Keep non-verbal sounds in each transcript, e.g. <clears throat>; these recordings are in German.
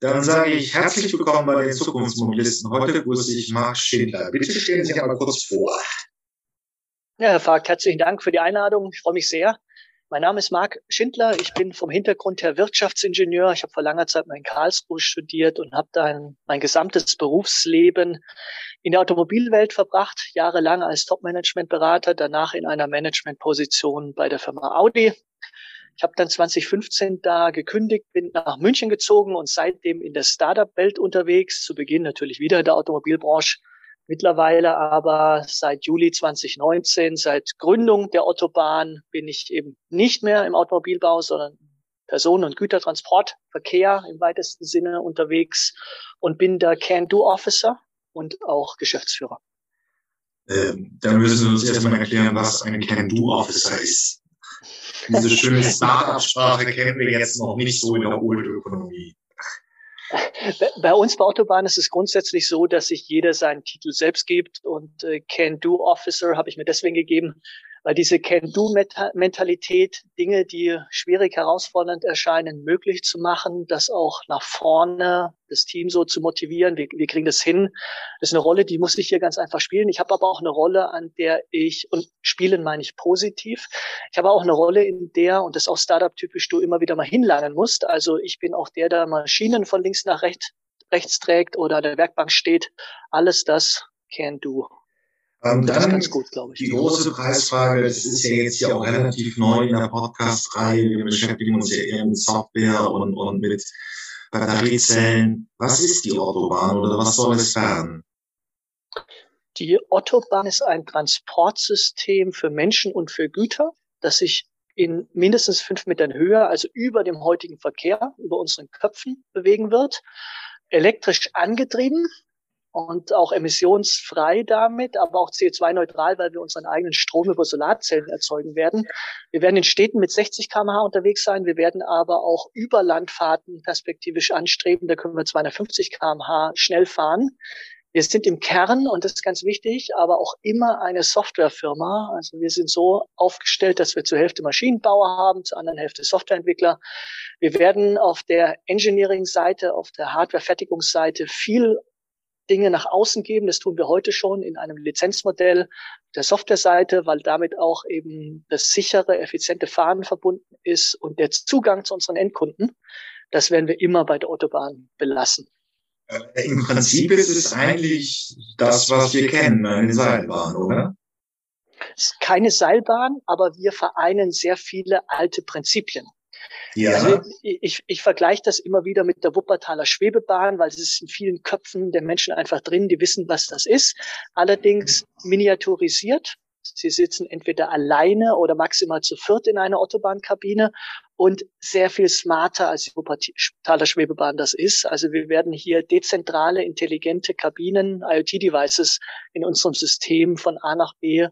Dann sage ich herzlich willkommen bei den Zukunftsmobilisten. Heute grüße ich Marc Schindler. Bitte stellen Sie sich einmal kurz vor. Ja, Herr Fagt, herzlichen Dank für die Einladung. Ich freue mich sehr. Mein Name ist Marc Schindler. Ich bin vom Hintergrund her Wirtschaftsingenieur. Ich habe vor langer Zeit mal in Karlsruhe studiert und habe dann mein gesamtes Berufsleben in der Automobilwelt verbracht, jahrelang als Top-Management-Berater, danach in einer Managementposition bei der Firma Audi. Ich habe dann 2015 da gekündigt, bin nach München gezogen und seitdem in der Startup-Welt unterwegs. Zu Beginn natürlich wieder in der Automobilbranche. Mittlerweile aber seit Juli 2019, seit Gründung der Autobahn, bin ich eben nicht mehr im Automobilbau, sondern Personen- und Gütertransportverkehr im weitesten Sinne unterwegs und bin der Can-Do-Officer und auch Geschäftsführer. Ähm, dann müssen Sie uns erstmal erklären, was ein Can-Do-Officer ist. Diese schöne Start-up-Sprache kennen wir jetzt noch nicht so in der Old-Ökonomie. Bei uns bei Autobahn ist es grundsätzlich so, dass sich jeder seinen Titel selbst gibt und äh, Can-Do-Officer habe ich mir deswegen gegeben, weil diese Can-Do-Mentalität, Dinge, die schwierig herausfordernd erscheinen, möglich zu machen, das auch nach vorne, das Team so zu motivieren, wir, wir kriegen das hin. Das ist eine Rolle, die muss ich hier ganz einfach spielen. Ich habe aber auch eine Rolle, an der ich, und spielen meine ich positiv, ich habe auch eine Rolle, in der, und das ist auch Startup-typisch, du immer wieder mal hinlangen musst. Also ich bin auch der, der Maschinen von links nach rechts, rechts trägt oder an der Werkbank steht. Alles das can do. Ähm, dann gut. Die große Preisfrage, das ist ja jetzt ja auch relativ neu in der Podcast-Reihe. Wir beschäftigen uns ja eher mit Software und, und mit Batteriezellen. Was ist die Autobahn oder was soll es werden? Die Autobahn ist ein Transportsystem für Menschen und für Güter, das sich in mindestens fünf Metern Höhe, also über dem heutigen Verkehr, über unseren Köpfen bewegen wird. Elektrisch angetrieben, und auch emissionsfrei damit, aber auch CO2-neutral, weil wir unseren eigenen Strom über Solarzellen erzeugen werden. Wir werden in Städten mit 60 km/h unterwegs sein. Wir werden aber auch über Landfahrten perspektivisch anstreben. Da können wir 250 km/h schnell fahren. Wir sind im Kern, und das ist ganz wichtig, aber auch immer eine Softwarefirma. Also wir sind so aufgestellt, dass wir zur Hälfte Maschinenbauer haben, zur anderen Hälfte Softwareentwickler. Wir werden auf der Engineering-Seite, auf der Hardware-Fertigungsseite viel Dinge nach außen geben. Das tun wir heute schon in einem Lizenzmodell der Softwareseite, weil damit auch eben das sichere, effiziente Fahren verbunden ist und der Zugang zu unseren Endkunden. Das werden wir immer bei der Autobahn belassen. Äh, Im Prinzip ist es eigentlich das, was wir kennen, eine Seilbahn, oder? Es ist keine Seilbahn, aber wir vereinen sehr viele alte Prinzipien. Ja. Also ich, ich vergleiche das immer wieder mit der Wuppertaler Schwebebahn, weil es ist in vielen Köpfen der Menschen einfach drin, die wissen, was das ist. Allerdings miniaturisiert. Sie sitzen entweder alleine oder maximal zu viert in einer Autobahnkabine und sehr viel smarter als die Wuppertaler Schwebebahn das ist. Also wir werden hier dezentrale, intelligente Kabinen, IoT-Devices in unserem System von A nach B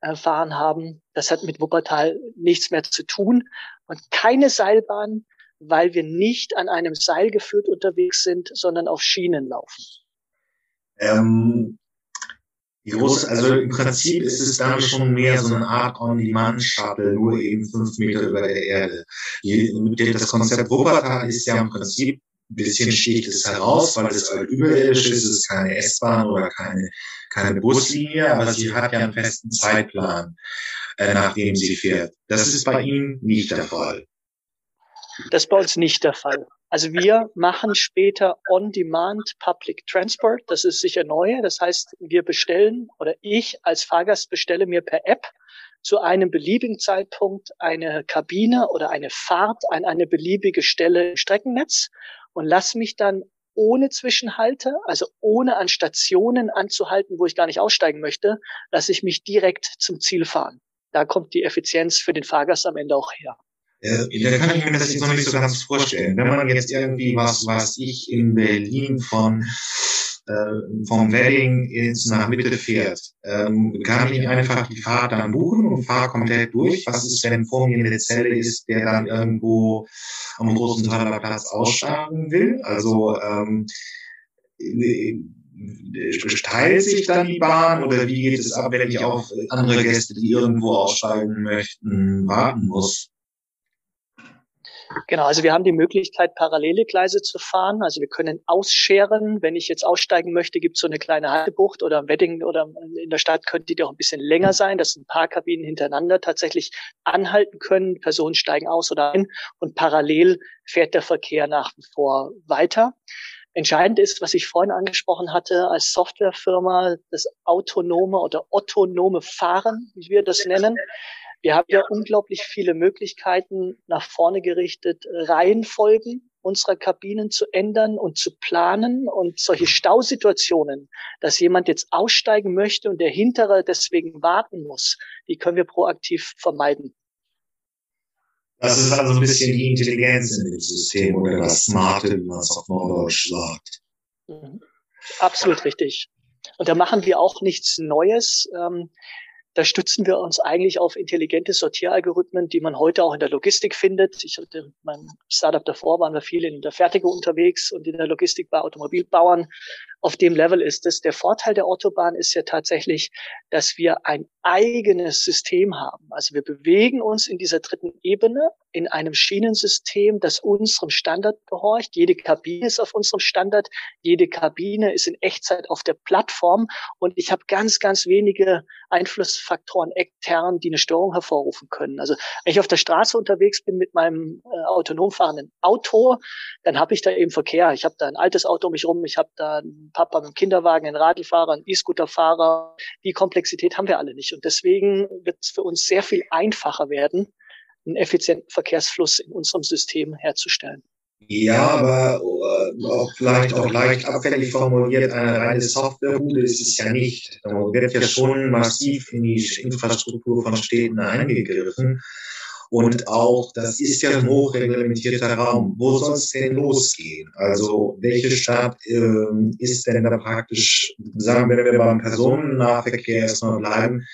erfahren haben. Das hat mit Wuppertal nichts mehr zu tun. Und keine Seilbahn, weil wir nicht an einem Seil geführt unterwegs sind, sondern auf Schienen laufen. Ähm, groß, also im Prinzip ist es dann schon mehr so eine Art On-Demand-Shuttle, nur eben fünf Meter über der Erde. Das Konzept Wuppertal ist ja im Prinzip ein bisschen sticht es heraus, weil es halt überirdisch ist, es ist keine S-Bahn oder keine, keine Buslinie, aber sie hat ja einen festen Zeitplan, äh, nachdem sie fährt. Das ist bei Ihnen nicht der Fall. Das ist bei uns nicht der Fall. Also wir machen später On-Demand Public Transport. Das ist sicher neu. Das heißt, wir bestellen oder ich als Fahrgast bestelle mir per App zu einem beliebigen Zeitpunkt eine Kabine oder eine Fahrt an eine beliebige Stelle im Streckennetz und lass mich dann ohne Zwischenhalte, also ohne an Stationen anzuhalten, wo ich gar nicht aussteigen möchte, lasse ich mich direkt zum Ziel fahren. Da kommt die Effizienz für den Fahrgast am Ende auch her. Da kann ich mir das jetzt noch nicht so ganz vorstellen. Wenn man jetzt irgendwie was, was ich in Berlin von äh, vom Wedding ins nach Mitte fährt, ähm, kann ich einfach die Fahrt dann buchen und fahre komplett durch. Was ist, wenn vor mir eine Zelle ist, der dann irgendwo am großen Thaler Platz aussteigen will? Also ähm, äh, teilt sich dann die Bahn oder wie geht es ab, wenn ich auf andere Gäste, die irgendwo aussteigen möchten, warten muss? Genau, also wir haben die Möglichkeit, parallele Gleise zu fahren. Also wir können ausscheren. Wenn ich jetzt aussteigen möchte, gibt es so eine kleine Haltebucht oder im Wedding oder in der Stadt könnte die auch ein bisschen länger sein, dass ein paar Kabinen hintereinander tatsächlich anhalten können. Personen steigen aus oder ein und parallel fährt der Verkehr nach wie vor weiter. Entscheidend ist, was ich vorhin angesprochen hatte, als Softwarefirma das autonome oder autonome Fahren, wie wir das nennen. Wir haben ja unglaublich viele Möglichkeiten nach vorne gerichtet, Reihenfolgen unserer Kabinen zu ändern und zu planen und solche Stausituationen, dass jemand jetzt aussteigen möchte und der hintere deswegen warten muss, die können wir proaktiv vermeiden. Das ist also ein bisschen die Intelligenz in dem System oder das Smarte, wie man es auf Norddeutsch sagt. Mhm. Absolut richtig. Und da machen wir auch nichts Neues. Da stützen wir uns eigentlich auf intelligente Sortieralgorithmen, die man heute auch in der Logistik findet. Ich hatte mein Startup davor, waren wir viel in der Fertigung unterwegs und in der Logistik bei Automobilbauern. Auf dem Level ist es. Der Vorteil der Autobahn ist ja tatsächlich, dass wir ein eigenes System haben. Also wir bewegen uns in dieser dritten Ebene in einem Schienensystem, das unserem Standard gehorcht. Jede Kabine ist auf unserem Standard. Jede Kabine ist in Echtzeit auf der Plattform. Und ich habe ganz, ganz wenige Einflussfaktoren extern, die eine Störung hervorrufen können. Also wenn ich auf der Straße unterwegs bin mit meinem äh, autonom fahrenden Auto, dann habe ich da eben Verkehr. Ich habe da ein altes Auto um mich rum. Ich habe da einen Papa mit dem Kinderwagen, einen Radlfahrer, einen E-Scooterfahrer. Die Komplexität haben wir alle nicht. Und deswegen wird es für uns sehr viel einfacher werden, einen effizienten Verkehrsfluss in unserem System herzustellen. Ja, aber äh, auch vielleicht auch leicht abfällig formuliert, eine reine Softwarebude ist es ja nicht. Da wird ja schon massiv in die Infrastruktur von Städten eingegriffen. Und auch, das ist ja ein hochreglementierter Raum. Wo soll es denn losgehen? Also welche Stadt äh, ist denn da praktisch, sagen wir, wenn wir beim Personennahverkehr erstmal bleiben,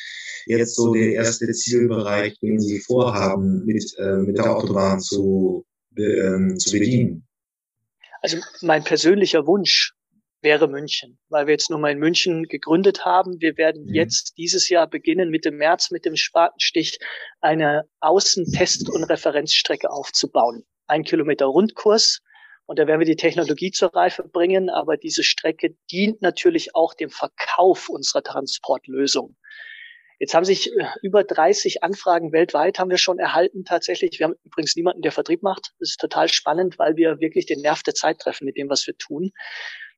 jetzt so der erste Zielbereich, den Sie vorhaben, mit, äh, mit der Autobahn zu, äh, zu bedienen? Also mein persönlicher Wunsch wäre München, weil wir jetzt nun mal in München gegründet haben. Wir werden mhm. jetzt dieses Jahr beginnen, Mitte März mit dem Spatenstich eine Außentest- und Referenzstrecke aufzubauen. Ein Kilometer Rundkurs. Und da werden wir die Technologie zur Reife bringen. Aber diese Strecke dient natürlich auch dem Verkauf unserer Transportlösung. Jetzt haben sich äh, über 30 Anfragen weltweit haben wir schon erhalten tatsächlich. Wir haben übrigens niemanden, der Vertrieb macht. Das ist total spannend, weil wir wirklich den Nerv der Zeit treffen mit dem, was wir tun.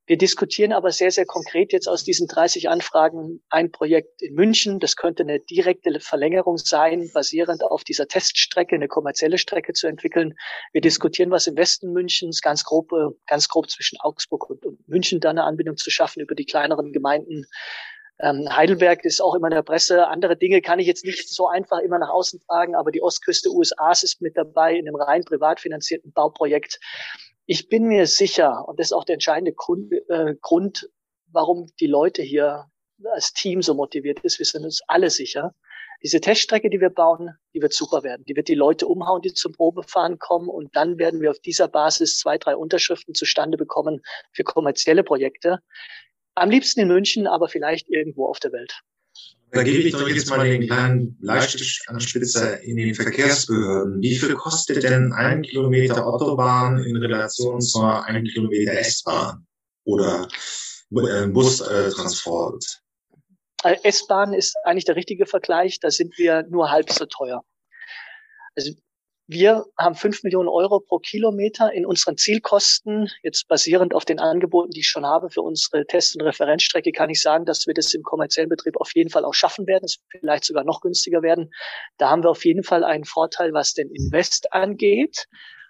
Wir diskutieren aber sehr, sehr konkret jetzt aus diesen 30 Anfragen ein Projekt in München. Das könnte eine direkte Verlängerung sein, basierend auf dieser Teststrecke, eine kommerzielle Strecke zu entwickeln. Wir diskutieren was im Westen Münchens, ganz grob, äh, ganz grob zwischen Augsburg und, und München, da eine Anbindung zu schaffen über die kleineren Gemeinden. Ähm, Heidelberg ist auch immer in der Presse. Andere Dinge kann ich jetzt nicht so einfach immer nach außen tragen, aber die Ostküste USAs ist mit dabei in einem rein privat finanzierten Bauprojekt ich bin mir sicher, und das ist auch der entscheidende Grund, äh, Grund, warum die Leute hier als Team so motiviert ist, wir sind uns alle sicher, diese Teststrecke, die wir bauen, die wird super werden. Die wird die Leute umhauen, die zum Probefahren kommen. Und dann werden wir auf dieser Basis zwei, drei Unterschriften zustande bekommen für kommerzielle Projekte. Am liebsten in München, aber vielleicht irgendwo auf der Welt. Da gebe ich doch jetzt mal den kleinen Bleistiftspitzer in den Verkehrsbehörden. Wie viel kostet denn ein Kilometer Autobahn in Relation zur ein Kilometer S-Bahn oder äh, Bustransport? Äh, S-Bahn ist eigentlich der richtige Vergleich. Da sind wir nur halb so teuer. Also wir haben fünf Millionen Euro pro Kilometer in unseren Zielkosten. Jetzt basierend auf den Angeboten, die ich schon habe für unsere Test- und Referenzstrecke, kann ich sagen, dass wir das im kommerziellen Betrieb auf jeden Fall auch schaffen werden. Es vielleicht sogar noch günstiger werden. Da haben wir auf jeden Fall einen Vorteil, was den Invest angeht.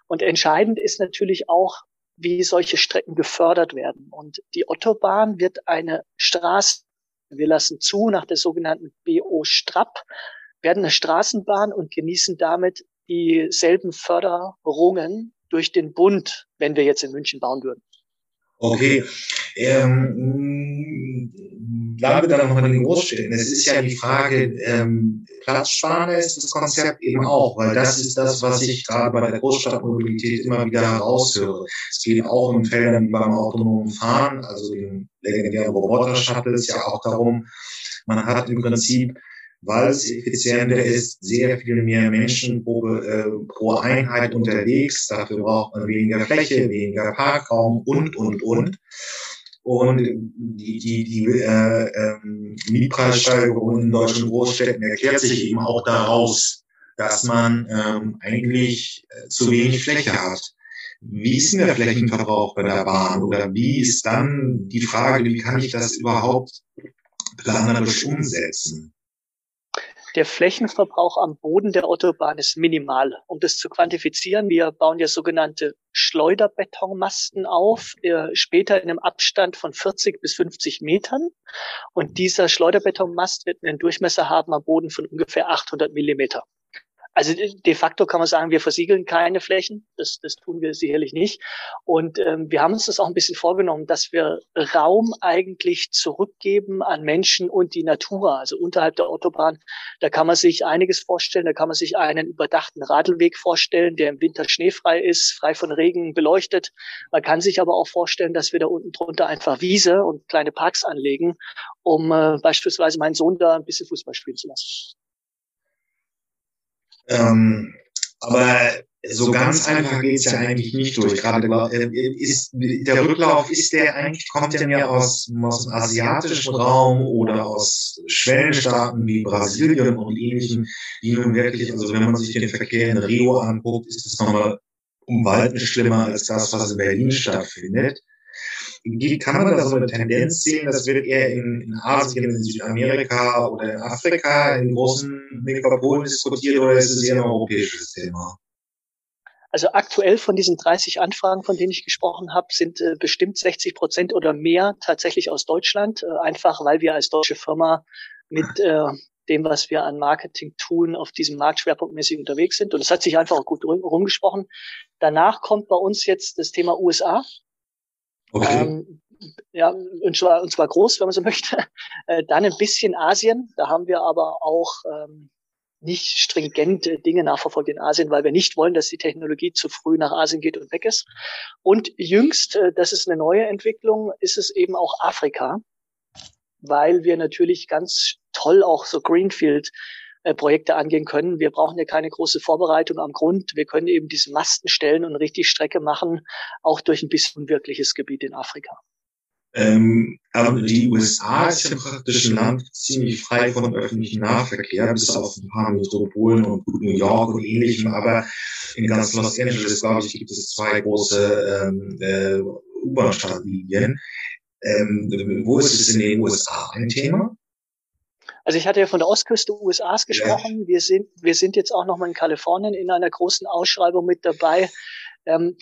Und entscheidend ist natürlich auch, wie solche Strecken gefördert werden. Und die Autobahn wird eine Straße, wir lassen zu nach der sogenannten BO Strapp, werden eine Straßenbahn und genießen damit dieselben Förderungen durch den Bund, wenn wir jetzt in München bauen würden. Okay. Ähm, bleiben wir dann nochmal in den Großstädten. Es ist ja die Frage, ähm, Platzsparende ist das Konzept eben auch, weil das ist das, was ich gerade bei der Großstadtmobilität immer wieder heraushöre. Es geht auch in Feldern wie beim autonomen Fahren, also den legendären Roboter-Shuttles, ja auch darum, man hat im Prinzip weil es effizienter ist, sehr viel mehr Menschen pro, äh, pro Einheit unterwegs. Dafür braucht man weniger Fläche, weniger Parkraum und, und, und. Und die, die, die äh, ähm, Mietpreissteigerung in deutschen Großstädten erklärt sich eben auch daraus, dass man ähm, eigentlich äh, zu wenig Fläche hat. Wie ist denn der Flächenverbrauch bei der Bahn? Oder wie ist dann die Frage, wie kann ich das überhaupt planerisch umsetzen? Der Flächenverbrauch am Boden der Autobahn ist minimal. Um das zu quantifizieren, wir bauen ja sogenannte Schleuderbetonmasten auf, äh, später in einem Abstand von 40 bis 50 Metern. Und dieser Schleuderbetonmast wird einen Durchmesser haben am Boden von ungefähr 800 Millimeter. Also de facto kann man sagen, wir versiegeln keine Flächen. Das, das tun wir sicherlich nicht. Und ähm, wir haben uns das auch ein bisschen vorgenommen, dass wir Raum eigentlich zurückgeben an Menschen und die Natur. Also unterhalb der Autobahn, da kann man sich einiges vorstellen. Da kann man sich einen überdachten Radlweg vorstellen, der im Winter schneefrei ist, frei von Regen beleuchtet. Man kann sich aber auch vorstellen, dass wir da unten drunter einfach Wiese und kleine Parks anlegen, um äh, beispielsweise meinen Sohn da ein bisschen Fußball spielen zu lassen. Ähm, aber so ganz einfach geht's ja eigentlich nicht durch. Gerade äh, ist der Rücklauf ist der eigentlich kommt der mehr aus, aus dem asiatischen Raum oder aus Schwellenstaaten wie Brasilien und ähnlichen, die nun wirklich, also wenn man sich den Verkehr in Rio anguckt, ist es nochmal um Weiten schlimmer als das, was in Berlin stattfindet. Wie kann man da so eine Tendenz sehen? Das wird eher in, in Asien, in Südamerika oder in Afrika in großen Metropolen diskutiert oder ist es eher ein europäisches Thema? Also aktuell von diesen 30 Anfragen, von denen ich gesprochen habe, sind äh, bestimmt 60 Prozent oder mehr tatsächlich aus Deutschland, äh, einfach weil wir als deutsche Firma mit äh, dem, was wir an Marketing tun, auf diesem Markt schwerpunktmäßig unterwegs sind. Und es hat sich einfach auch gut rumgesprochen. Danach kommt bei uns jetzt das Thema USA. Okay. Ähm, ja, und zwar, und zwar groß, wenn man so <laughs> möchte. Äh, dann ein bisschen Asien. Da haben wir aber auch ähm, nicht stringent Dinge nachverfolgt in Asien, weil wir nicht wollen, dass die Technologie zu früh nach Asien geht und weg ist. Und jüngst, äh, das ist eine neue Entwicklung, ist es eben auch Afrika, weil wir natürlich ganz toll auch so Greenfield äh, Projekte angehen können. Wir brauchen ja keine große Vorbereitung am Grund. Wir können eben diese Masten stellen und richtig Strecke machen, auch durch ein bisschen wirkliches Gebiet in Afrika. Ähm, aber die USA ist ja praktisch ein Land ziemlich frei von öffentlichem Nahverkehr, bis auf ein paar Metropolen und New York und ähnlichem. Aber in ganz Los Angeles, glaube ich, gibt es zwei große ähm, äh, U-Bahn-Startlinien. Ähm, wo ist es in den USA ein Thema? Also ich hatte ja von der Ostküste USAs gesprochen. Ja. Wir sind, wir sind jetzt auch nochmal in Kalifornien in einer großen Ausschreibung mit dabei. Ähm,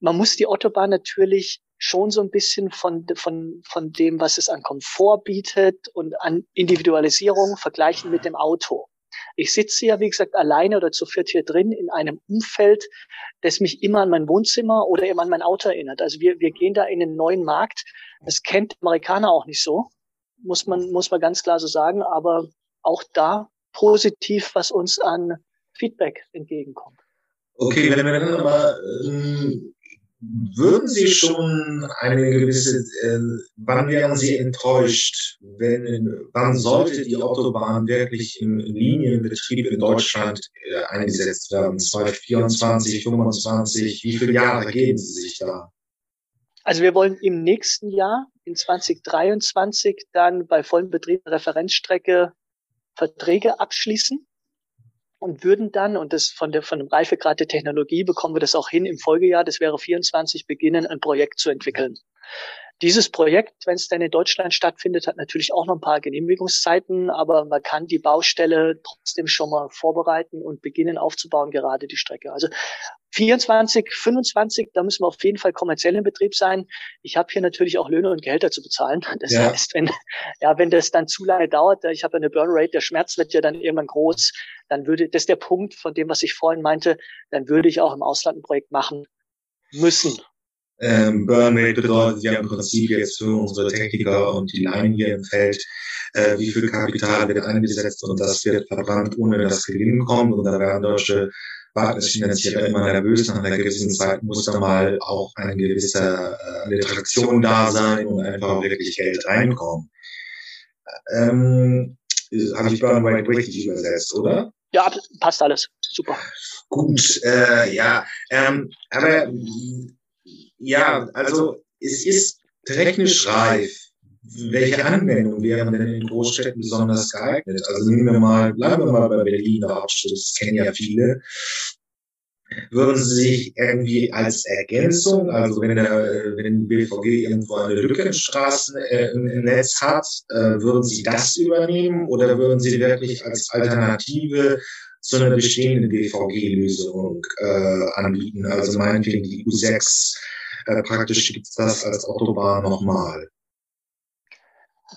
man muss die Autobahn natürlich schon so ein bisschen von, von, von dem, was es an Komfort bietet und an Individualisierung vergleichen mit dem Auto. Ich sitze ja, wie gesagt, alleine oder zu viert hier drin in einem Umfeld, das mich immer an mein Wohnzimmer oder eben an mein Auto erinnert. Also wir, wir gehen da in einen neuen Markt. Das kennt Amerikaner auch nicht so muss man, muss man ganz klar so sagen, aber auch da positiv, was uns an Feedback entgegenkommt. Okay, wenn wir dann mal, ähm, würden Sie schon eine gewisse, äh, wann wären Sie enttäuscht, wenn, wann sollte die Autobahn wirklich im Linienbetrieb in Deutschland äh, eingesetzt werden? 2024, 25, wie viele Jahre geben Sie sich da? Also wir wollen im nächsten Jahr, in 2023, dann bei vollem Betrieb Referenzstrecke Verträge abschließen und würden dann, und das von der, von dem Reifegrad der Technologie bekommen wir das auch hin im Folgejahr, das wäre 24, beginnen, ein Projekt zu entwickeln. Dieses Projekt, wenn es denn in Deutschland stattfindet, hat natürlich auch noch ein paar Genehmigungszeiten, aber man kann die Baustelle trotzdem schon mal vorbereiten und beginnen aufzubauen, gerade die Strecke. Also 24, 25, da müssen wir auf jeden Fall kommerziell in Betrieb sein. Ich habe hier natürlich auch Löhne und Gehälter zu bezahlen. <laughs> Das ja. heißt, wenn, ja, wenn das dann zu lange dauert, ich habe eine Burnrate, der Schmerz wird ja dann irgendwann groß, dann würde, das ist der Punkt von dem, was ich vorhin meinte, dann würde ich auch im Ausland ein Projekt machen müssen. Ähm, Burnrate bedeutet ja im Prinzip jetzt für unsere Techniker und die Laien hier im Feld, äh, wie viel Kapital wird eingesetzt und das wird verbrannt, ohne dass Gewinn kommt. Und da werden deutsche Partnerfinanzierer immer nervös. Nach einer gewissen Zeit muss da mal auch eine gewisse äh, eine Attraktion da sein und einfach wirklich Geld reinkommen. Ähm, habe ich Burnrate richtig übersetzt, oder? Ja, passt alles. Super. Gut, äh, ja. Ähm, aber ja, also es ist technisch reif. Welche Anwendung wären denn in Großstädten besonders geeignet? Also nehmen wir mal, bleiben wir mal bei Berlin, das kennen ja viele würden sie sich irgendwie als Ergänzung, also wenn der, wenn BVG irgendwo eine Lücke im Straßennetz äh, hat, äh, würden sie das übernehmen oder würden sie wirklich als Alternative zu einer bestehenden BVG-Lösung äh, anbieten? Also meinetwegen die U6, äh, praktisch gibt es das als Autobahn nochmal.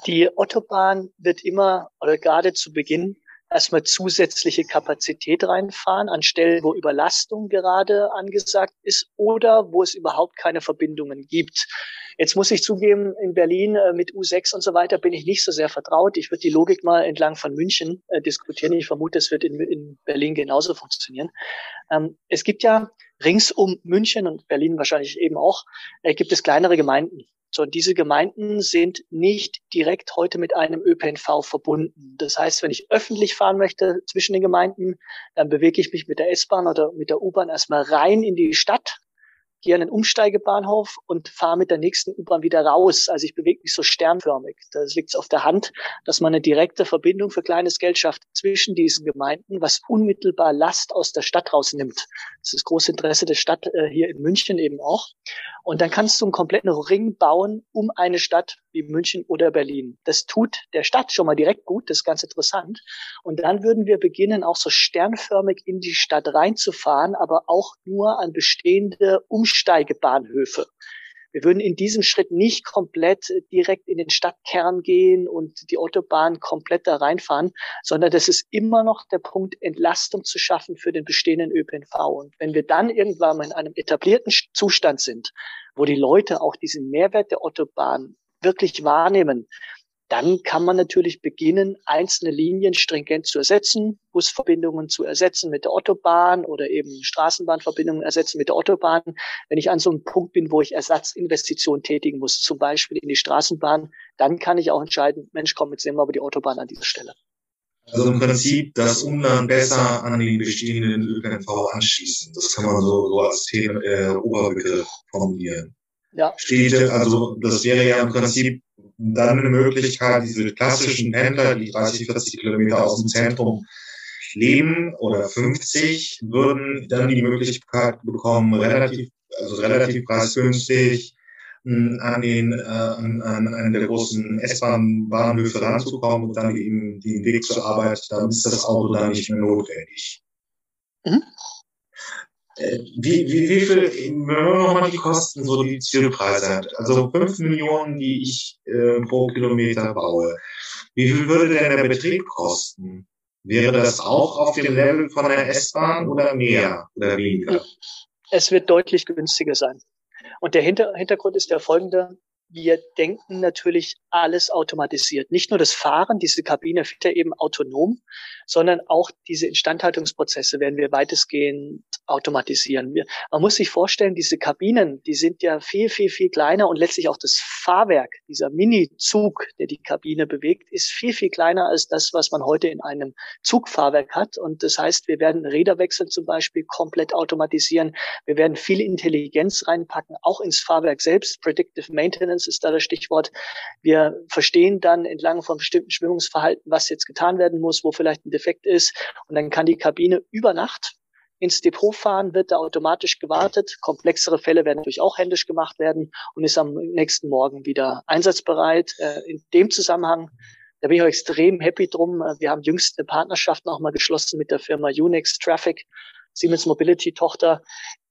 Die Autobahn wird immer oder gerade zu Beginn erstmal zusätzliche Kapazität reinfahren an Stellen, wo Überlastung gerade angesagt ist oder wo es überhaupt keine Verbindungen gibt. Jetzt muss ich zugeben, in Berlin äh, mit U6 und so weiter bin ich nicht so sehr vertraut. Ich würde die Logik mal entlang von München äh, diskutieren. Ich vermute, es wird in, in Berlin genauso funktionieren. Ähm, es gibt ja rings um München und Berlin wahrscheinlich eben auch, äh, gibt es kleinere Gemeinden. So, und diese Gemeinden sind nicht direkt heute mit einem ÖPNV verbunden. Das heißt, wenn ich öffentlich fahren möchte zwischen den Gemeinden, dann bewege ich mich mit der S-Bahn oder mit der U-Bahn erstmal rein in die Stadt gehe an den Umsteigebahnhof und fahre mit der nächsten U-Bahn wieder raus. Also ich bewege mich so sternförmig. Da liegt auf der Hand, dass man eine direkte Verbindung für kleines Geld schafft zwischen diesen Gemeinden, was unmittelbar Last aus der Stadt rausnimmt. Das ist das große Interesse der Stadt äh, hier in München eben auch. Und dann kannst du einen kompletten Ring bauen um eine Stadt wie München oder Berlin. Das tut der Stadt schon mal direkt gut, das ist ganz interessant. Und dann würden wir beginnen, auch so sternförmig in die Stadt reinzufahren, aber auch nur an bestehende Umsteigebahnhöfe. Wir würden in diesem Schritt nicht komplett direkt in den Stadtkern gehen und die Autobahn komplett da reinfahren, sondern das ist immer noch der Punkt, Entlastung zu schaffen für den bestehenden ÖPNV. Und wenn wir dann irgendwann mal in einem etablierten Zustand sind, wo die Leute auch diesen Mehrwert der Autobahn wirklich wahrnehmen, dann kann man natürlich beginnen, einzelne Linien stringent zu ersetzen, Busverbindungen zu ersetzen mit der Autobahn oder eben Straßenbahnverbindungen ersetzen mit der Autobahn. Wenn ich an so einem Punkt bin, wo ich Ersatzinvestitionen tätigen muss, zum Beispiel in die Straßenbahn, dann kann ich auch entscheiden, Mensch, komm, jetzt nehmen wir aber die Autobahn an dieser Stelle. Also im Prinzip das Umland besser an den bestehenden ÖPNV anschließen. Das kann man so, so als Thema, äh, Oberbegriff formulieren. Ja. Städte, also das wäre ja im Prinzip dann eine Möglichkeit, diese klassischen Pendler, die 30, 40 Kilometer aus dem Zentrum leben oder 50, würden dann die Möglichkeit bekommen, relativ, also relativ preisgünstig hm, an den äh, an, an einen der großen S-Bahn-Bahnhöfe ranzukommen und dann eben den Weg zur Arbeit, dann ist das Auto dann nicht mehr notwendig. Mhm. Wie, wie, wie viel, wenn man nochmal die Kosten, so die Zielpreise hat, also fünf Millionen, die ich äh, pro Kilometer baue, wie viel würde denn der Betrieb kosten? Wäre das auch auf dem Level von der S-Bahn oder mehr oder weniger? Es wird deutlich günstiger sein. Und der Hinter Hintergrund ist der folgende wir denken natürlich alles automatisiert. Nicht nur das Fahren, diese Kabine fährt ja eben autonom, sondern auch diese Instandhaltungsprozesse werden wir weitestgehend automatisieren. Man muss sich vorstellen, diese Kabinen, die sind ja viel, viel, viel kleiner und letztlich auch das Fahrwerk, dieser Mini-Zug, der die Kabine bewegt, ist viel, viel kleiner als das, was man heute in einem Zugfahrwerk hat. Und das heißt, wir werden Räderwechsel zum Beispiel komplett automatisieren. Wir werden viel Intelligenz reinpacken, auch ins Fahrwerk selbst. Predictive Maintenance ist da das Stichwort. Wir verstehen dann entlang von bestimmten Schwingungsverhalten, was jetzt getan werden muss, wo vielleicht ein Defekt ist. Und dann kann die Kabine über Nacht ins Depot fahren, wird da automatisch gewartet. Komplexere Fälle werden natürlich auch händisch gemacht werden und ist am nächsten Morgen wieder einsatzbereit. Äh, in dem Zusammenhang, da bin ich auch extrem happy drum. Äh, wir haben jüngst eine Partnerschaft nochmal geschlossen mit der Firma Unix Traffic, Siemens Mobility Tochter,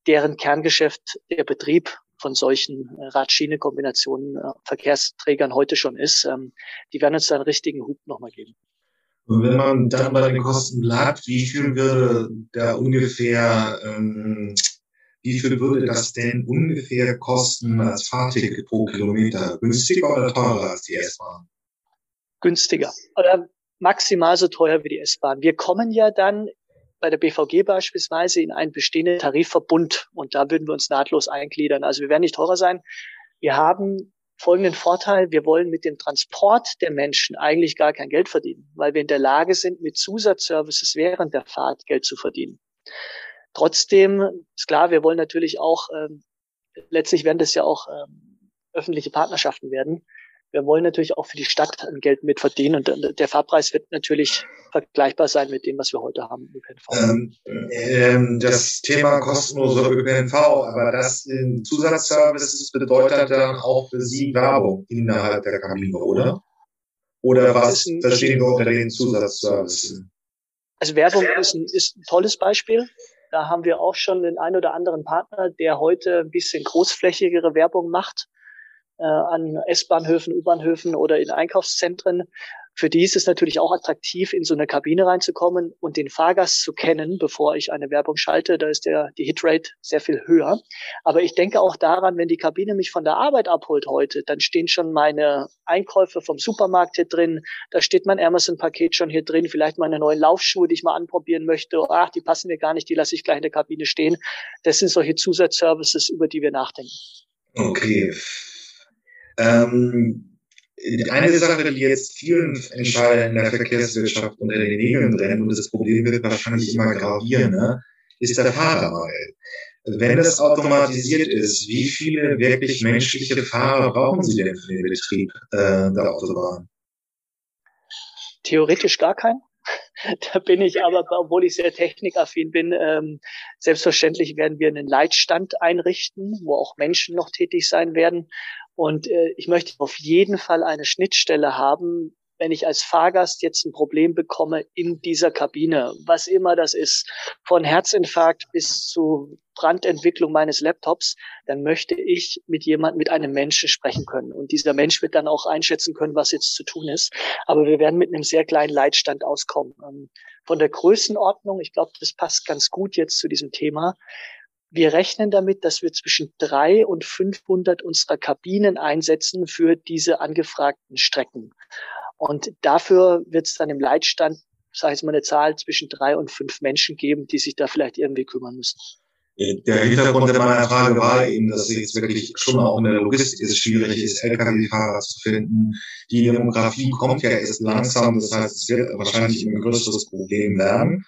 deren Kerngeschäft der Betrieb von solchen äh, Rad-Schiene-Kombinationen Verkehrsträgern heute schon ist. Ähm, die werden uns da einen richtigen Hub nochmal geben. Und wenn man dann bei den Kosten bleibt, wie viel würde da ungefähr, ähm, wie viel würde das denn ungefähr kosten als Fahrticket pro Kilometer? Günstiger oder teurer als die S-Bahn? Günstiger. Oder maximal so teuer wie die S-Bahn. Wir kommen ja dann bei der BVG beispielsweise in einen bestehenden Tarifverbund und da würden wir uns nahtlos eingliedern. Also wir werden nicht teurer sein. Wir haben folgenden Vorteil, wir wollen mit dem Transport der Menschen eigentlich gar kein Geld verdienen, weil wir in der Lage sind, mit Zusatzservices während der Fahrt Geld zu verdienen. Trotzdem ist klar, wir wollen natürlich auch, ähm, letztlich werden das ja auch ähm, öffentliche Partnerschaften werden wir wollen natürlich auch für die Stadt Geld mitverdienen und der Fahrpreis wird natürlich vergleichbar sein mit dem, was wir heute haben ÖPNV. Ähm, ähm, das Thema kostenloser ÖPNV, aber das in Zusatzservices bedeutet dann auch für Sie Werbung innerhalb der Kabine, oder? Oder was ein, verstehen wir unter den Zusatzservices? Also Werbung ist ein, ist ein tolles Beispiel. Da haben wir auch schon den einen oder anderen Partner, der heute ein bisschen großflächigere Werbung macht äh, an S-Bahnhöfen, U-Bahnhöfen oder in Einkaufszentren. Für die ist es natürlich auch attraktiv, in so eine Kabine reinzukommen und den Fahrgast zu kennen, bevor ich eine Werbung schalte. Da ist der, die Hitrate sehr viel höher. Aber ich denke auch daran, wenn die Kabine mich von der Arbeit abholt heute, dann stehen schon meine Einkäufe vom Supermarkt hier drin. Da steht mein Amazon-Paket schon hier drin. Vielleicht meine neuen Laufschuhe, die ich mal anprobieren möchte. Ach, die passen mir gar nicht. Die lasse ich gleich in der Kabine stehen. Das sind solche Zusatzservices, über die wir nachdenken. Okay. Ähm, eine Sache, die jetzt vielen Entscheidern in der Verkehrswirtschaft unter den Nägeln brennt, und das Problem wird wahrscheinlich immer gravierender, ist der Fahrermangel. Wenn das automatisiert ist, wie viele wirklich menschliche Fahrer brauchen Sie denn für den Betrieb äh, der Autobahn? Theoretisch gar keinen. <laughs> Da bin ich aber, obwohl ich sehr technikaffin bin, ähm, selbstverständlich werden wir einen Leitstand einrichten, wo auch Menschen noch tätig sein werden. Und äh, ich möchte auf jeden Fall eine Schnittstelle haben, wenn ich als Fahrgast jetzt ein Problem bekomme in dieser Kabine, was immer das ist, von Herzinfarkt bis zu Brandentwicklung meines Laptops, dann möchte ich mit jemand, mit einem Menschen sprechen können. Und dieser Mensch wird dann auch einschätzen können, was jetzt zu tun ist. Aber wir werden mit einem sehr kleinen Leitstand auskommen. Ähm, von der Größenordnung, ich glaube, das passt ganz gut jetzt zu diesem Thema. Wir rechnen damit, dass wir zwischen drei und 500 unserer Kabinen einsetzen für diese angefragten Strecken. Und dafür wird es dann im Leitstand, sage ich mal, eine Zahl zwischen drei und fünf Menschen geben, die sich da vielleicht irgendwie kümmern müssen. Der Hintergrund meiner Frage war eben, dass es jetzt wirklich schon auch in der Logistik ist, schwierig ist, Lkw-Fahrer zu finden. Die Demografie kommt ja erst langsam, das heißt, es wird wahrscheinlich ein größeres Problem werden.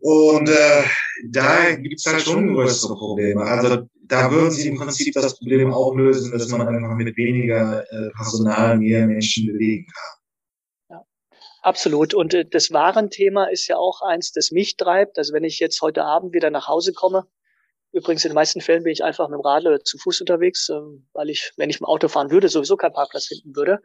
Und äh, da gibt es halt schon größere Probleme. Also da würden sie im Prinzip das Problem auch lösen, dass man einfach mit weniger äh, Personal mehr Menschen bewegen kann. Absolut. Und äh, das Warenthema ist ja auch eins, das mich treibt. Also wenn ich jetzt heute Abend wieder nach Hause komme, Übrigens, in den meisten Fällen bin ich einfach mit dem Rad oder zu Fuß unterwegs, ähm, weil ich, wenn ich im Auto fahren würde, sowieso keinen Parkplatz finden würde.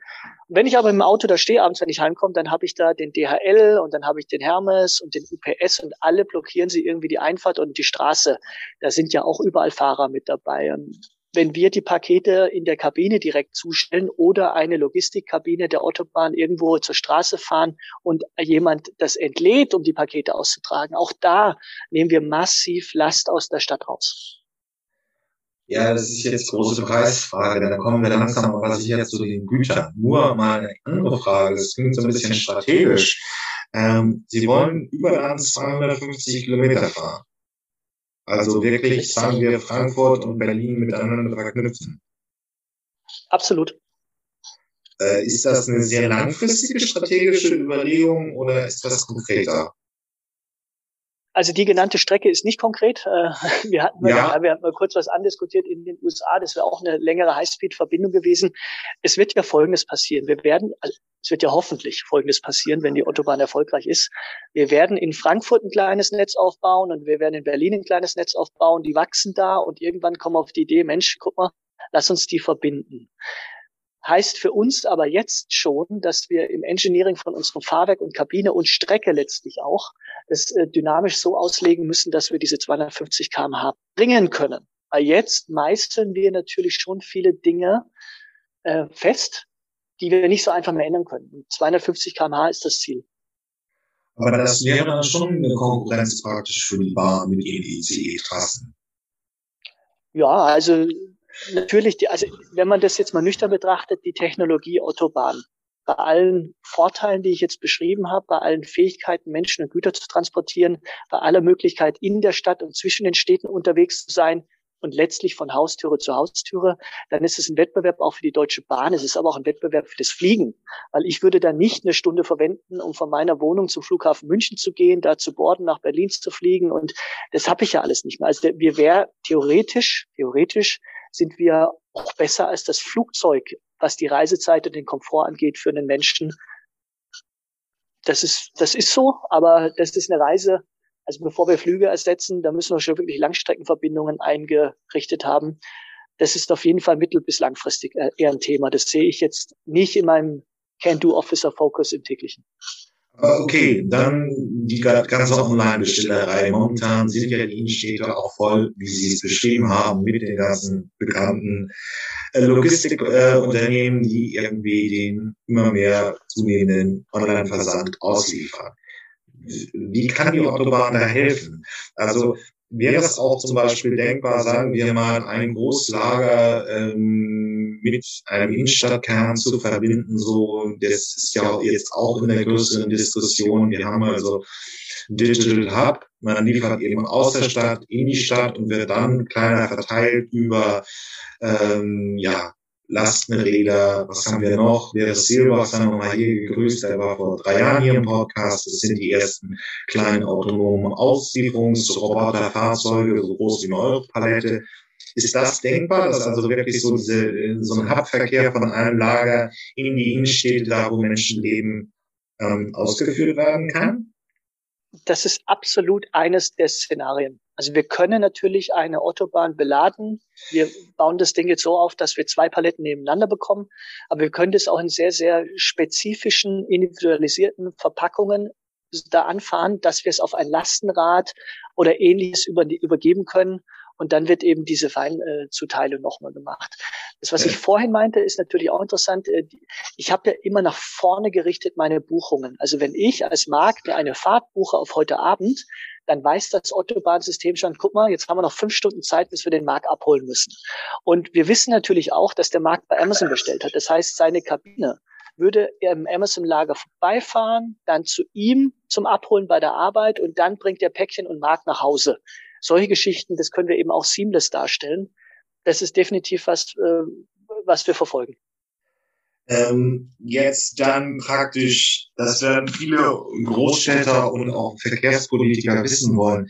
Wenn ich aber im Auto da stehe, abends, wenn ich heimkomme, dann habe ich da den DHL und dann habe ich den Hermes und den UPS und alle blockieren sie irgendwie die Einfahrt und die Straße. Da sind ja auch überall Fahrer mit dabei. Und wenn wir die Pakete in der Kabine direkt zustellen oder eine Logistikkabine der Autobahn irgendwo zur Straße fahren und jemand das entlädt, um die Pakete auszutragen. Auch da nehmen wir massiv Last aus der Stadt raus. Ja, das ist jetzt große Preisfrage. Da kommen wir langsam aber sicher zu den Gütern. Nur mal eine andere Frage. Das klingt so ein bisschen strategisch. Ähm, Sie wollen überall 250 Kilometer fahren. Also wirklich, sagen wir, Frankfurt und Berlin miteinander verknüpfen. Absolut. Äh, ist das eine sehr langfristige strategische Überlegung oder ist das konkreter? Also die genannte Strecke ist nicht konkret. Äh, <laughs> wir hatten, ja. wir hatten mal kurz was andiskutiert in den USA. Das wäre auch eine längere Highspeed-Verbindung gewesen. Es wird ja Folgendes passieren. Wir werden, also es wird ja hoffentlich Folgendes passieren, wenn die Autobahn erfolgreich ist. Wir werden in Frankfurt ein kleines Netz aufbauen und wir werden in Berlin ein kleines Netz aufbauen. Die wachsen da und irgendwann kommen auf die Idee, Mensch, guck mal, lass uns die verbinden heißt für uns aber jetzt schon, dass wir im Engineering von unserem Fahrwerk und Kabine und Strecke letztlich auch das äh, dynamisch so auslegen müssen, dass wir diese 250 kmh bringen können. Weil jetzt meistern wir natürlich schon viele Dinge äh, fest, die wir nicht so einfach mehr ändern können. 250 kmh ist das Ziel. Aber das wäre dann schon eine Konkurrenz praktisch für die Bahn mit ihren ICE-Trassen. Ja, also natürlich, die, also wenn man das jetzt mal nüchtern betrachtet, die Technologie Autobahn, bei allen Vorteilen, die ich jetzt beschrieben habe, bei allen Fähigkeiten, Menschen und Güter zu transportieren, bei aller Möglichkeit in der Stadt und zwischen den Städten unterwegs zu sein, und letztlich von Haustüre zu Haustüre, dann ist es ein Wettbewerb auch für die Deutsche Bahn. Es ist aber auch ein Wettbewerb für das Fliegen, weil ich würde da nicht eine Stunde verwenden, um von meiner Wohnung zum Flughafen München zu gehen, da zu borden, nach Berlin zu fliegen und das habe ich ja alles nicht mehr. Also wir wäre theoretisch, theoretisch sind wir auch besser als das Flugzeug, was die Reisezeit und den Komfort angeht für einen Menschen. Das ist, das ist so, aber das ist eine Reise, also bevor wir Flüge ersetzen, da müssen wir schon wirklich Langstreckenverbindungen eingerichtet haben. Das ist auf jeden Fall mittel- bis langfristig äh, eher ein Thema. Das sehe ich jetzt nicht in meinem Can-Do-Officer-Focus im täglichen. Okay, dann die ganze Online-Bestellerei. Momentan sind ja die Innenstädte auch voll, wie Sie es beschrieben haben, mit den ganzen bekannten äh, Logistikunternehmen, die irgendwie den immer mehr zunehmenden Online-Versand ausliefern wie kann die Autobahn da helfen? Also wäre es auch zum Beispiel denkbar, sagen wir mal, ein Großlager ähm, mit einem Innenstadtkern zu verbinden, so, das ist ja jetzt auch in der größeren Diskussion. Wir haben also Digital Hub, man liefert eben aus der Stadt in die Stadt und wird dann kleiner verteilt über ähm, ja, Lastenräder, was haben wir noch? Wäre Silber, haben wir mal hier gegrüßt, der war vor drei Jahren hier im Podcast. Das sind die ersten kleinen autonomen Auslieferungsroboterfahrzeuge, so groß wie eine Europalette. Ist das denkbar, dass also wirklich so, diese, so ein Hubverkehr von einem Lager in die Innenstädte, da wo Menschen leben, ähm, ausgeführt werden kann? Das ist absolut eines der Szenarien. Also wir können natürlich eine Autobahn beladen. Wir bauen das Ding jetzt so auf, dass wir zwei Paletten nebeneinander bekommen. Aber wir können das auch in sehr, sehr spezifischen, individualisierten Verpackungen da anfahren, dass wir es auf ein Lastenrad oder ähnliches über, übergeben können. Und dann wird eben diese Feinzuteilung nochmal gemacht. Das, was ich vorhin meinte, ist natürlich auch interessant. Äh, ich habe ja immer nach vorne gerichtet meine Buchungen. Also wenn ich als Markt eine Fahrt buche auf heute Abend, dann weiß das Autobahnsystem schon, guck mal, jetzt haben wir noch fünf Stunden Zeit, bis wir den Markt abholen müssen. Und wir wissen natürlich auch, dass der Markt bei Amazon bestellt hat. Das heißt, seine Kabine würde im Amazon-Lager vorbeifahren, dann zu ihm zum Abholen bei der Arbeit und dann bringt der Päckchen und Markt nach Hause. Solche Geschichten, das können wir eben auch seamless darstellen. Das ist definitiv was, äh, was wir verfolgen ähm, jetzt dann praktisch, das werden viele Großstädter und auch Verkehrspolitiker wissen wollen,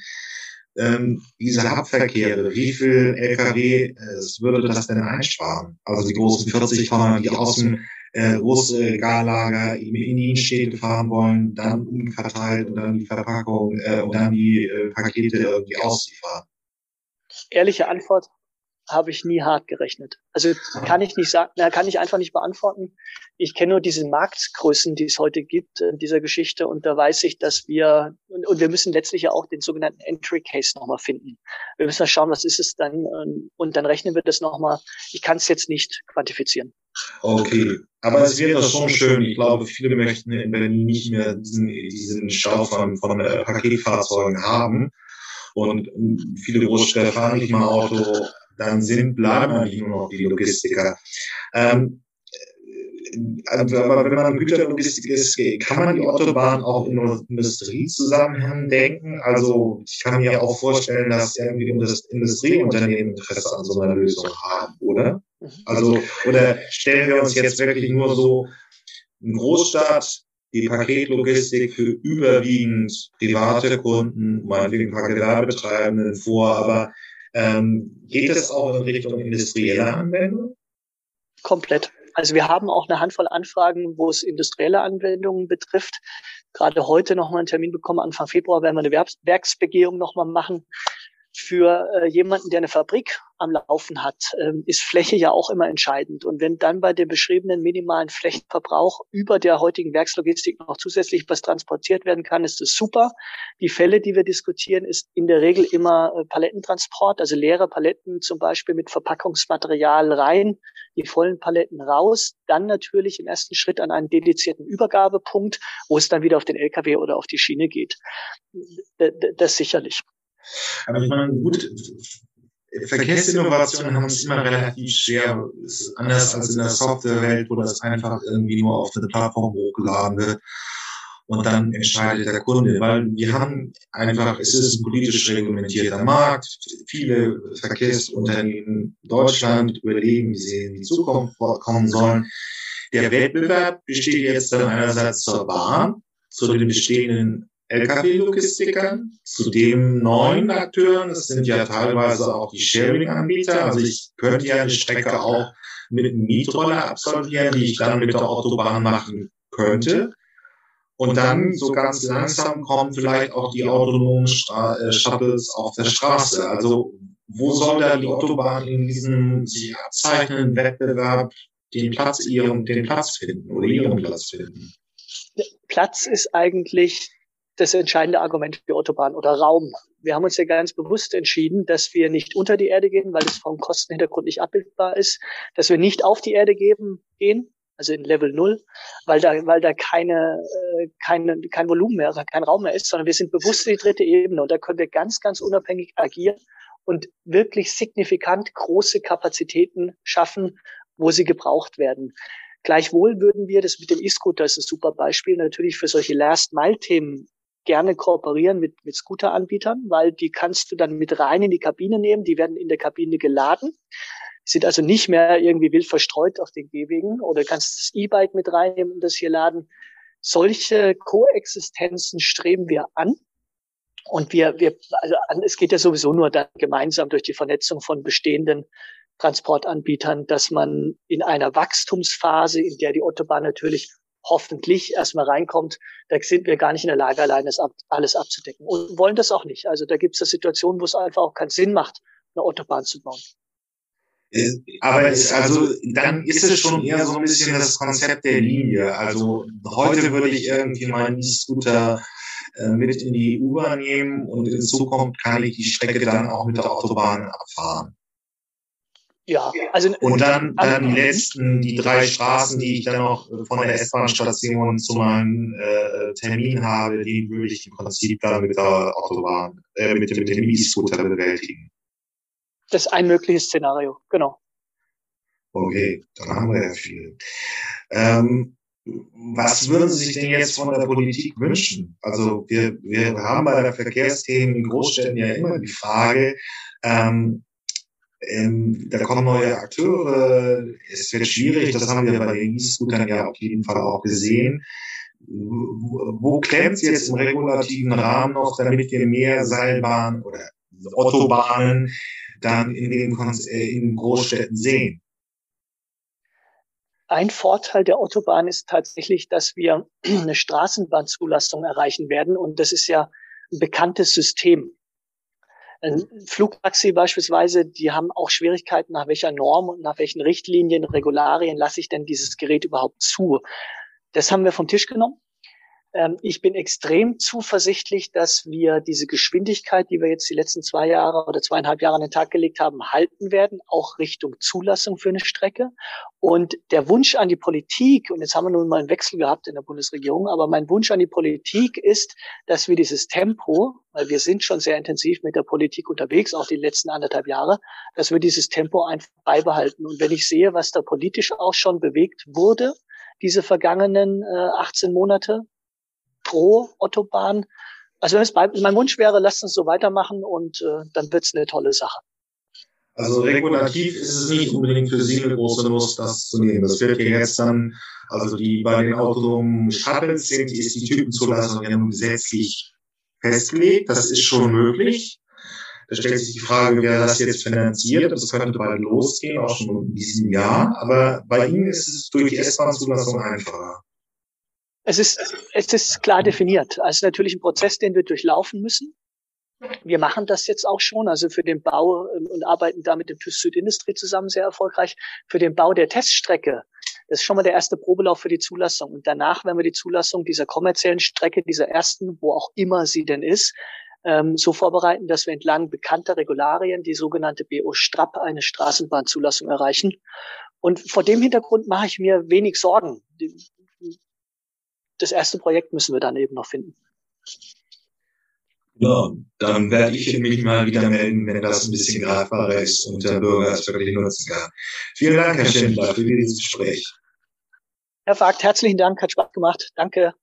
ähm, diese Hubverkehre, wie viel Lkw äh, würde das denn einsparen? Also die großen 40 Tonner, die aus dem äh, große Garlager in die Innenstädte fahren wollen, dann umverteilt und dann die Verpackung äh, und dann die äh, Pakete irgendwie ausliefern. Ehrliche Antwort, habe ich nie hart gerechnet. Also kann ich nicht sagen, kann ich einfach nicht beantworten. Ich kenne nur diese Marktgrößen, die es heute gibt in dieser Geschichte und da weiß ich, dass wir und, und wir müssen letztlich ja auch den sogenannten Entry Case nochmal finden. Wir müssen mal schauen, was ist es dann ähm, und dann rechnen wir das nochmal. Ich kann es jetzt nicht quantifizieren. Okay, aber es wäre schon schön. Ich glaube, viele möchten in Berlin nicht mehr diesen, diesen Stau von, von äh, Paketfahrzeugen haben. Und ähm, viele Großstädte fahren nicht mal Auto dann sind, bleiben eigentlich nur noch die Logistiker. Ähm, also, aber wenn man Güterlogistik ist, kann man die Autobahn auch in Industriezusammenhängen denken? Also ich kann mir auch vorstellen, dass irgendwie Industrieunternehmen Interesse an so einer Lösung haben, oder? Mhm. Also, oder stellen wir uns jetzt wirklich nur so eine Großstadt, die Paketlogistik für überwiegend private Kunden, meinetwegen Gewerbetreibenden vor, aber ähm, geht es auch in Richtung industrielle Anwendung? Komplett. Also wir haben auch eine Handvoll Anfragen, wo es industrielle Anwendungen betrifft. Gerade heute nochmal einen Termin bekommen. Anfang Februar werden wir eine Werksbegehung nochmal machen für äh, jemanden, der eine Fabrik am Laufen hat, ähm, ist Fläche ja auch immer entscheidend. Und wenn dann bei dem beschriebenen minimalen Flächenverbrauch über der heutigen Werkslogistik noch zusätzlich was transportiert werden kann, ist das super. Die Fälle, die wir diskutieren, ist in der Regel immer äh, Palettentransport, also leere Paletten zum Beispiel mit Verpackungsmaterial rein, die vollen Paletten raus, dann natürlich im ersten Schritt an einen dedizierten Übergabepunkt, wo es dann wieder auf den LKW oder auf die Schiene geht. Das sicherlich. Aber ich meine, gut, Verkehrsinnovationen haben es immer relativ schwer, ist anders als in der Softwarewelt, wo das einfach irgendwie nur auf eine Plattform hochgeladen wird. Und dann entscheidet der Kunde, weil wir haben einfach, es ist ein politisch reglementierter Markt, viele Verkehrsunternehmen in Deutschland überlegen, wie sie in die Zukunft kommen sollen. Der Wettbewerb besteht jetzt dann einerseits zur Bahn, zu den bestehenden Lkw-Logistikern, zu den neuen Akteuren, das sind ja teilweise auch die Sharing-Anbieter, also ich könnte ja eine Strecke auch mit einem Mietroller absolvieren, die ich dann mit der Autobahn machen könnte. Und dann so ganz langsam kommen vielleicht auch die autonomen Shuttles auf der Straße. Also wo soll da die Autobahn in diesem sich abzeichnenden Wettbewerb den Platz ihren, den Platz finden oder ihren Platz finden? Platz ist eigentlich das entscheidende Argument für Autobahn oder Raum. Wir haben uns ja ganz bewusst entschieden, dass wir nicht unter die Erde gehen, weil es vom Kostenhintergrund nicht abbildbar ist, dass wir nicht auf die Erde geben, gehen, also in Level 0, weil da, weil da keine, äh, keine, kein Volumen mehr, kein Raum mehr ist, sondern wir sind bewusst in die dritte Ebene und da können wir ganz, ganz unabhängig agieren und wirklich signifikant große Kapazitäten schaffen, wo sie gebraucht werden. Gleichwohl würden wir, das mit dem E-Scooter ist ein super Beispiel, natürlich für solche Last-Mile-Themen gerne kooperieren mit, mit Scooter-Anbietern, weil die kannst du dann mit rein in die Kabine nehmen, die werden in der Kabine geladen sind also nicht mehr irgendwie wild verstreut auf den Gehwegen oder kannst das E-Bike mit reinnehmen und das hier laden. Solche Koexistenzen streben wir an. Und wir, wir, also es geht ja sowieso nur dann gemeinsam durch die Vernetzung von bestehenden Transportanbietern, dass man in einer Wachstumsphase, in der die Autobahn natürlich hoffentlich erstmal reinkommt, da sind wir gar nicht in der Lage, allein das ab, alles abzudecken und wollen das auch nicht. Also da gibt es Situationen, wo es einfach auch keinen Sinn macht, eine Autobahn zu bauen. Aber es, also dann ist es schon eher so ein bisschen das Konzept der Linie. Also heute würde ich irgendwie meinen E-Scooter äh, mit in die U-Bahn nehmen und in Zukunft kann ich die Strecke dann auch mit der Autobahn abfahren. Ja, also und dann, dann die letzten, die drei Straßen, die ich dann noch von der S-Bahn-Station zu meinem äh, Termin habe, die würde ich im Prinzip dann mit der Autobahn, äh, mit, mit dem E-Scooter bewältigen. Das ist ein mögliches Szenario, genau. Okay, dann haben wir ja viel. Ähm, was würden Sie sich denn jetzt von der Politik wünschen? Also wir, wir haben bei der Verkehrsthemen in Großstädten ja immer die Frage, ähm, ähm, da kommen neue Akteure, es wird schwierig, das haben wir bei den E-Scootern ja auf jeden Fall auch gesehen. Wo, wo klemmt es jetzt im regulativen Rahmen noch, damit wir mehr Seilbahnen oder Autobahnen dann in den, äh, in Großstädten sehen? Ein Vorteil der Autobahn ist tatsächlich, dass wir <clears throat> eine Straßenbahnzulassung erreichen werden. Und das ist ja ein bekanntes System. Ein Flugtaxi beispielsweise, die haben auch Schwierigkeiten, nach welcher Norm und nach welchen Richtlinien, Regularien lasse ich denn dieses Gerät überhaupt zu. Das haben wir vom Tisch genommen. Ähm, ich bin extrem zuversichtlich, dass wir diese Geschwindigkeit, die wir jetzt die letzten zwei Jahre oder zweieinhalb Jahre an den Tag gelegt haben, halten werden, auch Richtung Zulassung für eine Strecke. Und der Wunsch an die Politik, und jetzt haben wir nun mal einen Wechsel gehabt in der Bundesregierung, aber mein Wunsch an die Politik ist, dass wir dieses Tempo, weil wir sind schon sehr intensiv mit der Politik unterwegs, auch die letzten anderthalb Jahre, dass wir dieses Tempo einfach beibehalten. Und wenn ich sehe, was da politisch auch schon bewegt wurde, diese vergangenen äh, 18 Monate, pro Autobahn. Also mein Wunsch wäre, lasst uns so weitermachen und äh, dann wird's eine tolle Sache. Also regulativ ist es nicht unbedingt für Sie eine große Lust, das zu nehmen. Das wird ja jetzt dann, also die bei den autonomen Shuttles sind, ist die Typenzulassung ja nun gesetzlich festgelegt. Das ist schon möglich. Da stellt sich die Frage, wer das jetzt finanziert. Das könnte bald losgehen, auch schon in diesem Jahr. Aber bei Ihnen ist es durch die S-Bahn-Zulassung einfacher. Es ist, es ist klar definiert. Also natürlich ein Prozess, den wir durchlaufen müssen. Wir machen das jetzt auch schon, also für den Bau ähm, und arbeiten da mit dem TÜV Südindustrie zusammen sehr erfolgreich. Für den Bau der Teststrecke, das ist schon mal der erste Probelauf für die Zulassung. Und danach werden wir die Zulassung dieser kommerziellen Strecke, dieser ersten, wo auch immer sie denn ist, ähm, so vorbereiten, dass wir entlang bekannter Regularien die sogenannte BO Strapp eine Straßenbahnzulassung erreichen. Und vor dem Hintergrund mache ich mir wenig Sorgen das erste Projekt müssen wir dann eben noch finden. Ja, dann werde ich mich mal wieder melden, wenn das ein bisschen greifbarer ist und der Bürger es wirklich nutzen kann. Vielen Dank, Herr Schindler, für dieses Gespräch. Herr Vogt, herzlichen Dank, hat Spaß gemacht. Danke.